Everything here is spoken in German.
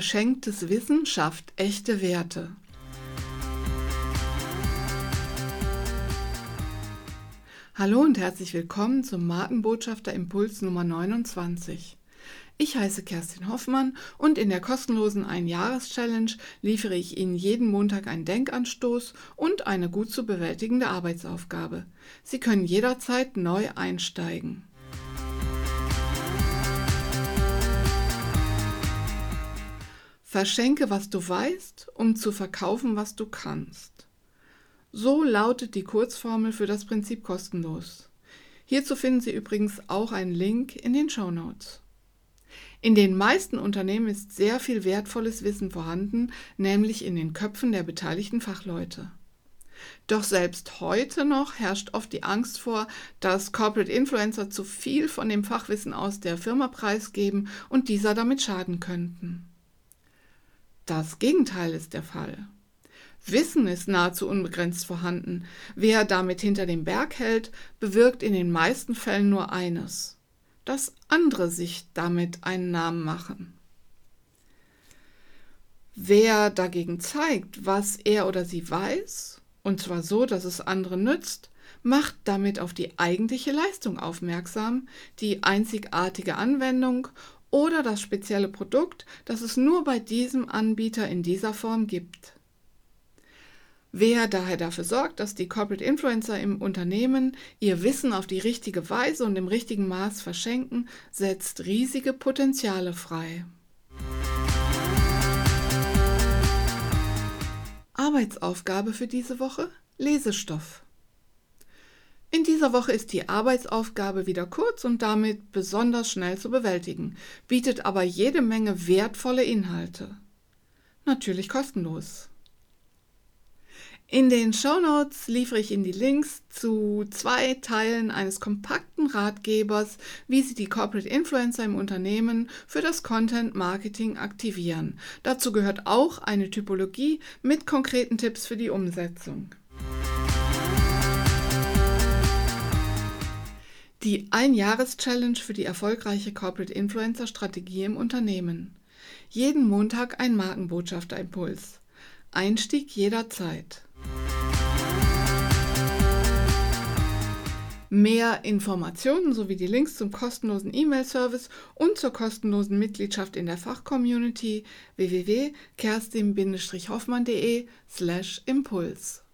Verschenktes Wissen schafft echte Werte. Hallo und herzlich willkommen zum Markenbotschafter Impuls Nummer 29. Ich heiße Kerstin Hoffmann und in der kostenlosen Ein-Jahres-Challenge liefere ich Ihnen jeden Montag einen Denkanstoß und eine gut zu bewältigende Arbeitsaufgabe. Sie können jederzeit neu einsteigen. Verschenke, was du weißt, um zu verkaufen, was du kannst. So lautet die Kurzformel für das Prinzip kostenlos. Hierzu finden Sie übrigens auch einen Link in den Show Notes. In den meisten Unternehmen ist sehr viel wertvolles Wissen vorhanden, nämlich in den Köpfen der beteiligten Fachleute. Doch selbst heute noch herrscht oft die Angst vor, dass Corporate Influencer zu viel von dem Fachwissen aus der Firma preisgeben und dieser damit schaden könnten. Das Gegenteil ist der Fall. Wissen ist nahezu unbegrenzt vorhanden. Wer damit hinter dem Berg hält, bewirkt in den meisten Fällen nur eines dass andere sich damit einen Namen machen. Wer dagegen zeigt, was er oder sie weiß, und zwar so, dass es anderen nützt, macht damit auf die eigentliche Leistung aufmerksam, die einzigartige Anwendung oder das spezielle Produkt, das es nur bei diesem Anbieter in dieser Form gibt. Wer daher dafür sorgt, dass die Corporate Influencer im Unternehmen ihr Wissen auf die richtige Weise und im richtigen Maß verschenken, setzt riesige Potenziale frei. Arbeitsaufgabe für diese Woche? Lesestoff. In dieser Woche ist die Arbeitsaufgabe wieder kurz und damit besonders schnell zu bewältigen, bietet aber jede Menge wertvolle Inhalte. Natürlich kostenlos. In den Shownotes liefere ich Ihnen die Links zu zwei Teilen eines kompakten Ratgebers, wie Sie die Corporate Influencer im Unternehmen für das Content Marketing aktivieren. Dazu gehört auch eine Typologie mit konkreten Tipps für die Umsetzung. Die Ein-Jahres-Challenge für die erfolgreiche Corporate Influencer Strategie im Unternehmen. Jeden Montag ein Markenbotschafter-Impuls. Einstieg jederzeit. Mehr Informationen sowie die Links zum kostenlosen E-Mail-Service und zur kostenlosen Mitgliedschaft in der Fachcommunity www.kerstin-hoffmann.de/impuls.